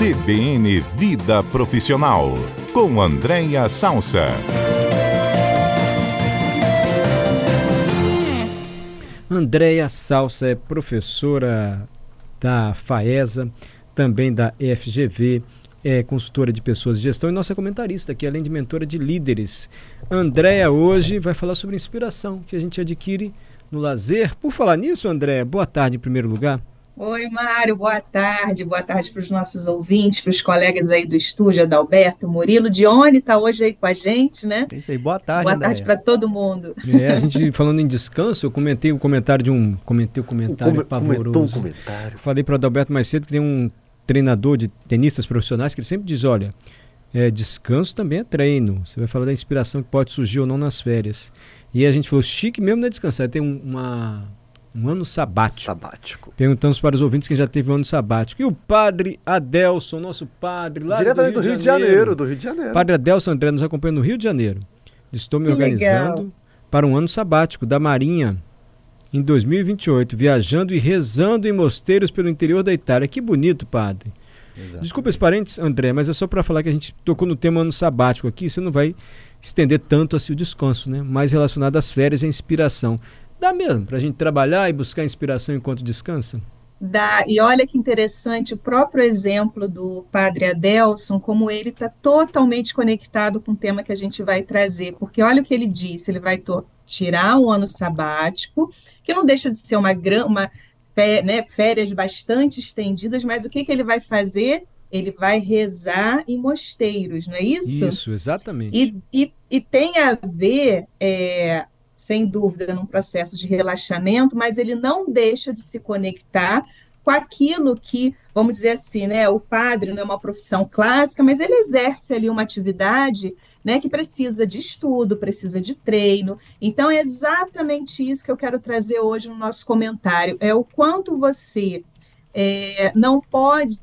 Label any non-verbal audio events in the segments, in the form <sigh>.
CBN Vida Profissional, com Andréia Salsa. Andréia Salsa é professora da FAESA, também da FGV, é consultora de pessoas de gestão e nossa comentarista aqui, além de mentora de líderes. Andréia hoje vai falar sobre inspiração que a gente adquire no lazer. Por falar nisso, Andréia, boa tarde em primeiro lugar. Oi, Mário, boa tarde. Boa tarde para os nossos ouvintes, para os colegas aí do estúdio, Adalberto, Murilo. Dione está hoje aí com a gente, né? É isso aí, boa tarde. Boa tarde para todo mundo. É, a gente <laughs> falando em descanso, eu comentei o um comentário de um. Comentei o um comentário Come, pavoroso. Um comentário. Falei para o Adalberto mais cedo que tem um treinador de tenistas profissionais que ele sempre diz: olha, é, descanso também é treino. Você vai falar da inspiração que pode surgir ou não nas férias. E a gente falou: chique mesmo não é descansar, tem uma um ano sabático. Sabático. Perguntamos para os ouvintes quem já teve um ano sabático. E o padre Adelson, nosso padre lá Diretamente do Rio, do Rio de, de Janeiro. Janeiro. Do Rio de Janeiro. Padre Adelson André nos acompanha no Rio de Janeiro. Estou me Que organizando legal. para um ano sabático da Marinha em 2028, viajando e rezando em mosteiros pelo interior da Itália. Que bonito, padre. Exato. Desculpa os parentes, André, mas é só para falar que a gente tocou no tema ano sabático aqui, você não vai estender tanto assim o descanso, né? Mais relacionado às férias e à inspiração. Dá mesmo para a gente trabalhar e buscar inspiração enquanto descansa? Dá. E olha que interessante, o próprio exemplo do padre Adelson, como ele está totalmente conectado com o tema que a gente vai trazer, porque olha o que ele disse, ele vai tirar um ano sabático, que não deixa de ser uma, uma né, férias bastante estendidas, mas o que, que ele vai fazer? Ele vai rezar em mosteiros, não é isso? Isso, exatamente. E, e, e tem a ver, é, sem dúvida, num processo de relaxamento, mas ele não deixa de se conectar com aquilo que, vamos dizer assim, né, o padre não é uma profissão clássica, mas ele exerce ali uma atividade né, que precisa de estudo, precisa de treino. Então, é exatamente isso que eu quero trazer hoje no nosso comentário: é o quanto você é, não pode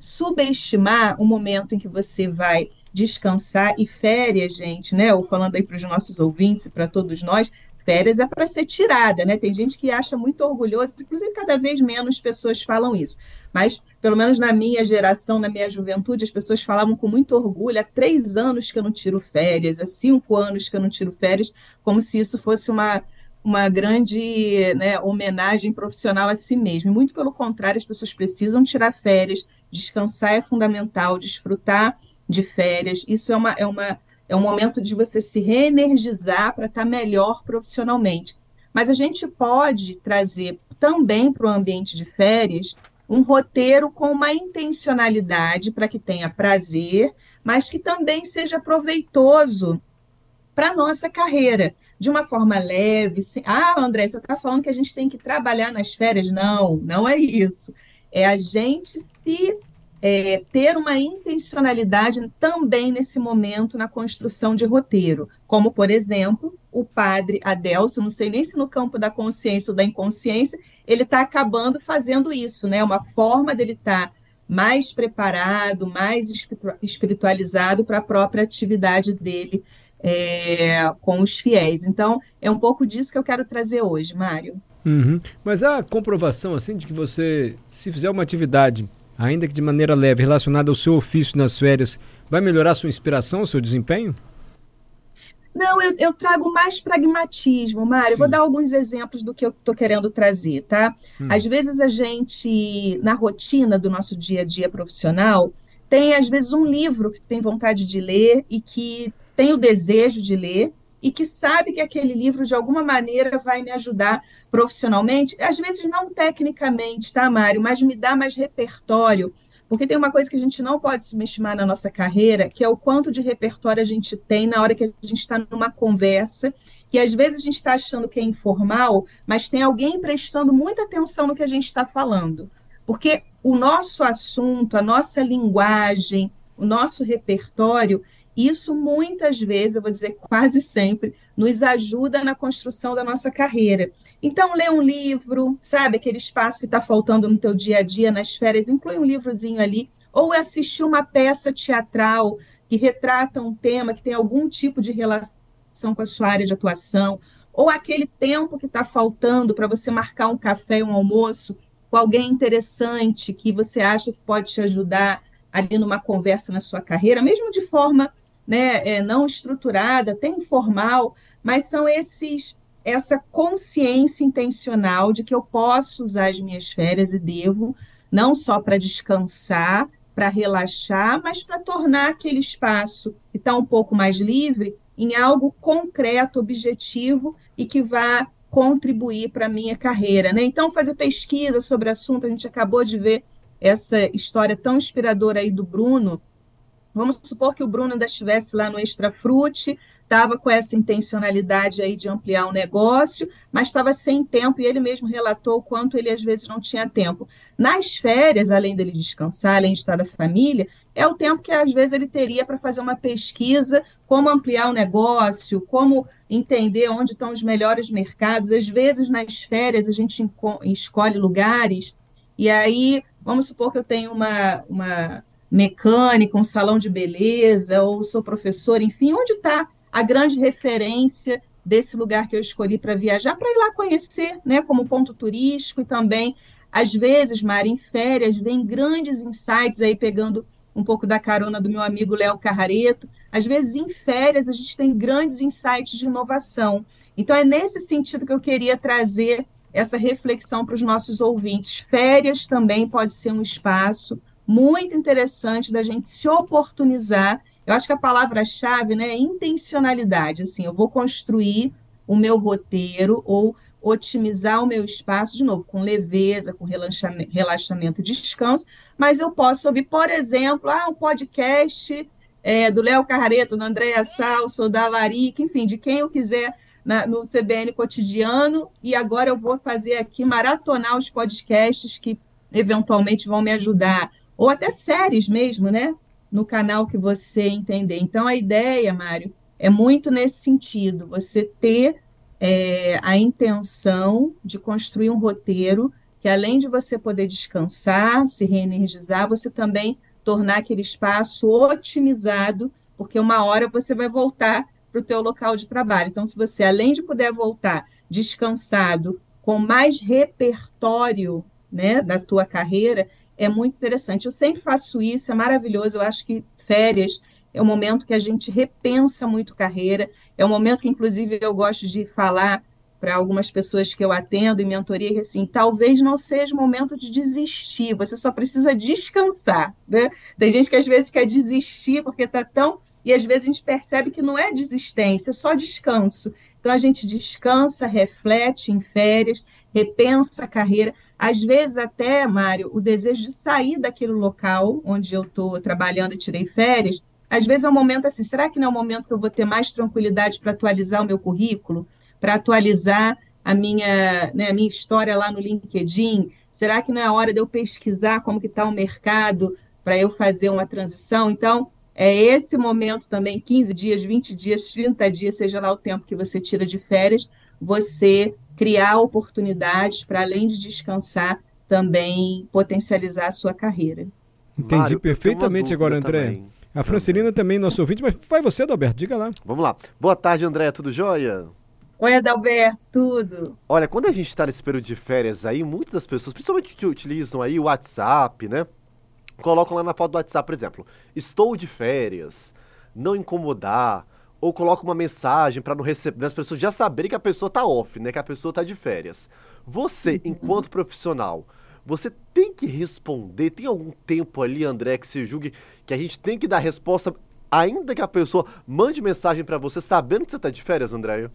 subestimar o momento em que você vai descansar e férias, gente, né? Ou falando aí para os nossos ouvintes e para todos nós, férias é para ser tirada, né? Tem gente que acha muito orgulhoso, inclusive cada vez menos pessoas falam isso. Mas, pelo menos na minha geração, na minha juventude, as pessoas falavam com muito orgulho: há três anos que eu não tiro férias, há cinco anos que eu não tiro férias, como se isso fosse uma, uma grande né, homenagem profissional a si mesmo. Muito pelo contrário, as pessoas precisam tirar férias, descansar é fundamental, desfrutar de férias. Isso é, uma, é, uma, é um momento de você se reenergizar para estar melhor profissionalmente. Mas a gente pode trazer também para o ambiente de férias um roteiro com uma intencionalidade para que tenha prazer, mas que também seja proveitoso para a nossa carreira, de uma forma leve. Sem... Ah, André, você está falando que a gente tem que trabalhar nas férias? Não, não é isso. É a gente se é, ter uma intencionalidade também nesse momento na construção de roteiro, como, por exemplo, o padre Adelson, não sei nem se no campo da consciência ou da inconsciência, ele está acabando fazendo isso, né? Uma forma dele estar tá mais preparado, mais espiritualizado para a própria atividade dele é, com os fiéis. Então, é um pouco disso que eu quero trazer hoje, Mário. Uhum. Mas a comprovação, assim, de que você, se fizer uma atividade, ainda que de maneira leve, relacionada ao seu ofício nas férias, vai melhorar sua inspiração, o seu desempenho? Não, eu, eu trago mais pragmatismo, Mário. Vou dar alguns exemplos do que eu estou querendo trazer, tá? Hum. Às vezes a gente, na rotina do nosso dia a dia profissional, tem às vezes um livro que tem vontade de ler e que tem o desejo de ler e que sabe que aquele livro de alguma maneira vai me ajudar profissionalmente, às vezes não tecnicamente, tá, Mário, mas me dá mais repertório, porque tem uma coisa que a gente não pode subestimar na nossa carreira, que é o quanto de repertório a gente tem na hora que a gente está numa conversa, que às vezes a gente está achando que é informal, mas tem alguém prestando muita atenção no que a gente está falando. Porque o nosso assunto, a nossa linguagem, o nosso repertório, isso muitas vezes, eu vou dizer quase sempre, nos ajuda na construção da nossa carreira. Então, ler um livro, sabe, aquele espaço que está faltando no teu dia a dia, nas férias, inclui um livrozinho ali, ou assistir uma peça teatral que retrata um tema que tem algum tipo de relação com a sua área de atuação, ou aquele tempo que está faltando para você marcar um café, um almoço com alguém interessante que você acha que pode te ajudar ali numa conversa na sua carreira, mesmo de forma né, é, não estruturada, até informal, mas são esses essa consciência intencional de que eu posso usar as minhas férias e devo, não só para descansar, para relaxar, mas para tornar aquele espaço que está um pouco mais livre em algo concreto, objetivo e que vá contribuir para a minha carreira. Né? Então, fazer pesquisa sobre assunto, a gente acabou de ver essa história tão inspiradora aí do Bruno. Vamos supor que o Bruno ainda estivesse lá no Extra Frute, estava com essa intencionalidade aí de ampliar o negócio, mas estava sem tempo e ele mesmo relatou o quanto ele às vezes não tinha tempo. Nas férias, além dele descansar, além de estar da família, é o tempo que às vezes ele teria para fazer uma pesquisa, como ampliar o negócio, como entender onde estão os melhores mercados. Às vezes nas férias a gente escolhe lugares e aí vamos supor que eu tenho uma, uma mecânica, um salão de beleza, ou sou professor, enfim, onde está a grande referência desse lugar que eu escolhi para viajar, para ir lá conhecer, né, como ponto turístico e também, às vezes, Mari, em férias, vem grandes insights aí, pegando um pouco da carona do meu amigo Léo Carrareto, às vezes em férias a gente tem grandes insights de inovação. Então é nesse sentido que eu queria trazer essa reflexão para os nossos ouvintes. Férias também pode ser um espaço muito interessante da gente se oportunizar eu acho que a palavra-chave né, é intencionalidade. Assim, eu vou construir o meu roteiro ou otimizar o meu espaço, de novo, com leveza, com relaxamento e descanso, mas eu posso ouvir, por exemplo, ah, um podcast é, do Léo Carreto, do Andréa Salso, da Larica, enfim, de quem eu quiser na, no CBN Cotidiano, e agora eu vou fazer aqui, maratonar os podcasts que eventualmente vão me ajudar, ou até séries mesmo, né? no canal que você entender. Então, a ideia, Mário, é muito nesse sentido: você ter é, a intenção de construir um roteiro que, além de você poder descansar, se reenergizar, você também tornar aquele espaço otimizado, porque uma hora você vai voltar para o teu local de trabalho. Então, se você, além de poder voltar descansado, com mais repertório né, da tua carreira, é muito interessante. Eu sempre faço isso, é maravilhoso. Eu acho que férias é um momento que a gente repensa muito carreira, é um momento que, inclusive, eu gosto de falar para algumas pessoas que eu atendo em mentoria, assim, talvez não seja o momento de desistir, você só precisa descansar. Né? Tem gente que às vezes quer desistir porque está tão. E às vezes a gente percebe que não é desistência, é só descanso. Então a gente descansa, reflete em férias, repensa a carreira. Às vezes, até, Mário, o desejo de sair daquele local onde eu estou trabalhando e tirei férias, às vezes é um momento assim: será que não é um momento que eu vou ter mais tranquilidade para atualizar o meu currículo, para atualizar a minha, né, a minha história lá no LinkedIn? Será que não é a hora de eu pesquisar como que está o mercado para eu fazer uma transição? Então, é esse momento também, 15 dias, 20 dias, 30 dias, seja lá o tempo que você tira de férias, você criar oportunidades para, além de descansar, também potencializar a sua carreira. Entendi Mário, perfeitamente agora, André. Também. A Francelina também, nosso ouvinte, mas vai você, Adalberto, diga lá. Vamos lá. Boa tarde, André, tudo jóia? Oi, Adalberto, tudo? Olha, quando a gente está nesse período de férias aí, muitas das pessoas, principalmente que utilizam aí o WhatsApp, né? Colocam lá na foto do WhatsApp, por exemplo, estou de férias, não incomodar, ou coloca uma mensagem para não receber, as pessoas já saberem que a pessoa tá off, né, que a pessoa tá de férias. Você, uhum. enquanto profissional, você tem que responder, tem algum tempo ali, André, que se julgue que a gente tem que dar resposta ainda que a pessoa mande mensagem para você sabendo que você tá de férias, André?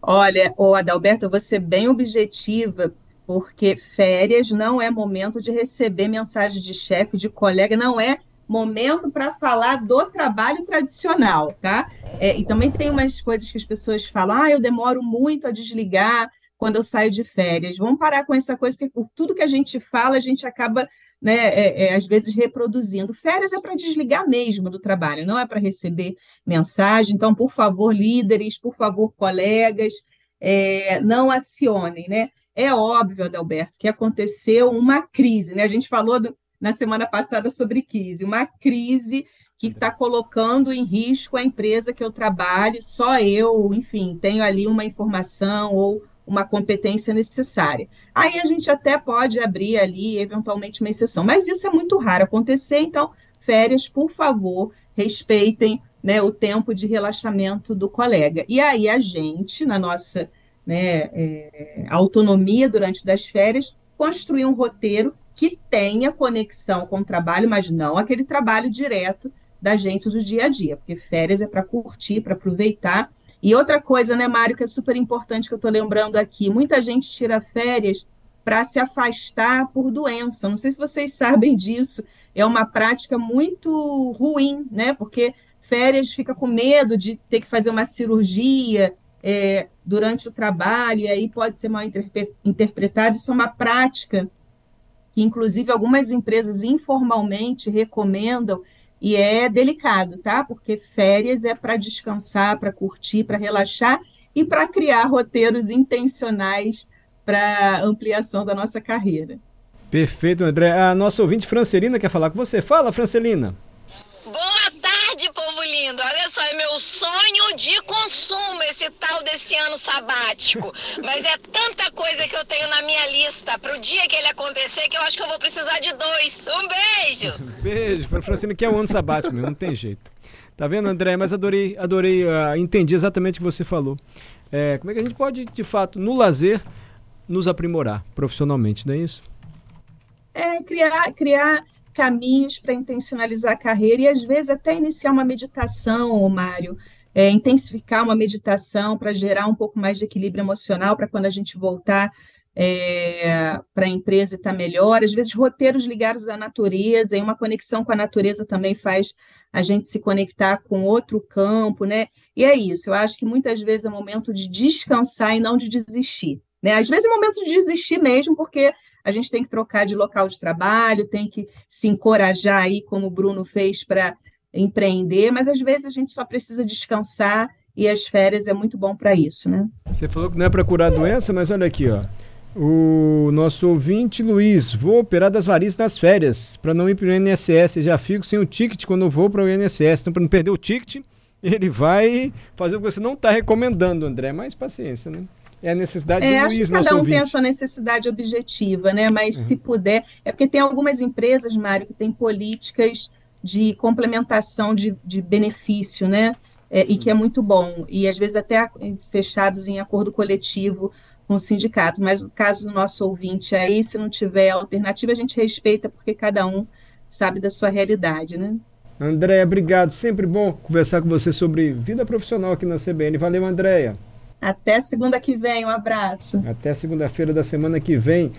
Olha, o Adalberto, eu vou ser bem objetiva, porque férias não é momento de receber mensagem de chefe, de colega, não é momento para falar do trabalho tradicional, tá? É, e também tem umas coisas que as pessoas falam, ah, eu demoro muito a desligar quando eu saio de férias. Vamos parar com essa coisa, porque por tudo que a gente fala, a gente acaba, né, é, é, às vezes, reproduzindo. Férias é para desligar mesmo do trabalho, não é para receber mensagem. Então, por favor, líderes, por favor, colegas, é, não acionem, né? É óbvio, Adalberto, que aconteceu uma crise, né? A gente falou do, na semana passada sobre crise, uma crise que está colocando em risco a empresa que eu trabalho, só eu, enfim, tenho ali uma informação ou uma competência necessária. Aí a gente até pode abrir ali, eventualmente, uma exceção, mas isso é muito raro acontecer, então, férias, por favor, respeitem né, o tempo de relaxamento do colega. E aí a gente, na nossa né, é, autonomia durante das férias, construir um roteiro que tenha conexão com o trabalho, mas não aquele trabalho direto da gente do dia a dia, porque férias é para curtir, para aproveitar e outra coisa, né, Mário, que é super importante que eu estou lembrando aqui: muita gente tira férias para se afastar por doença. Não sei se vocês <laughs> sabem disso. É uma prática muito ruim, né? Porque férias fica com medo de ter que fazer uma cirurgia é, durante o trabalho, e aí pode ser mal interpretado. Isso é uma prática que, inclusive, algumas empresas informalmente recomendam e é delicado, tá? Porque férias é para descansar, para curtir, para relaxar e para criar roteiros intencionais para ampliação da nossa carreira. Perfeito, André. A nossa ouvinte Francelina quer falar com você. Fala, Francelina. Lindo. Olha só, é meu sonho de consumo esse tal desse ano sabático. Mas é tanta coisa que eu tenho na minha lista pro dia que ele acontecer que eu acho que eu vou precisar de dois. Um beijo. <laughs> beijo. Francine, que é o ano sabático mesmo, não tem jeito. Tá vendo, André? Mas adorei, adorei, uh, entendi exatamente o que você falou. É, como é que a gente pode, de fato, no lazer, nos aprimorar profissionalmente, não é isso? É, criar, criar caminhos para intencionalizar a carreira e, às vezes, até iniciar uma meditação, Mário, é, intensificar uma meditação para gerar um pouco mais de equilíbrio emocional para quando a gente voltar é, para a empresa estar tá melhor. Às vezes, roteiros ligados à natureza e uma conexão com a natureza também faz a gente se conectar com outro campo, né? E é isso, eu acho que muitas vezes é momento de descansar e não de desistir. Né? Às vezes é momento de desistir mesmo, porque a gente tem que trocar de local de trabalho, tem que se encorajar aí, como o Bruno fez, para empreender, mas às vezes a gente só precisa descansar e as férias é muito bom para isso, né? Você falou que não é para curar a doença, mas olha aqui, ó. O nosso ouvinte Luiz, vou operar das varizes nas férias, para não ir para o INSS. Já fico sem o ticket quando vou para o INSS. Então, para não perder o ticket, ele vai fazer o que você não está recomendando, André. Mas paciência, né? É a necessidade é, do Luiz, acho que cada um ouvinte. tem a sua necessidade objetiva, né? Mas uhum. se puder, é porque tem algumas empresas, Mário, que têm políticas de complementação de, de benefício, né? É, e que é muito bom. E às vezes até fechados em acordo coletivo com o sindicato. Mas no caso do nosso ouvinte aí, se não tiver alternativa, a gente respeita, porque cada um sabe da sua realidade, né? Andréia, obrigado. Sempre bom conversar com você sobre vida profissional aqui na CBN. Valeu, Andréia. Até segunda que vem, um abraço. Até segunda-feira da semana que vem.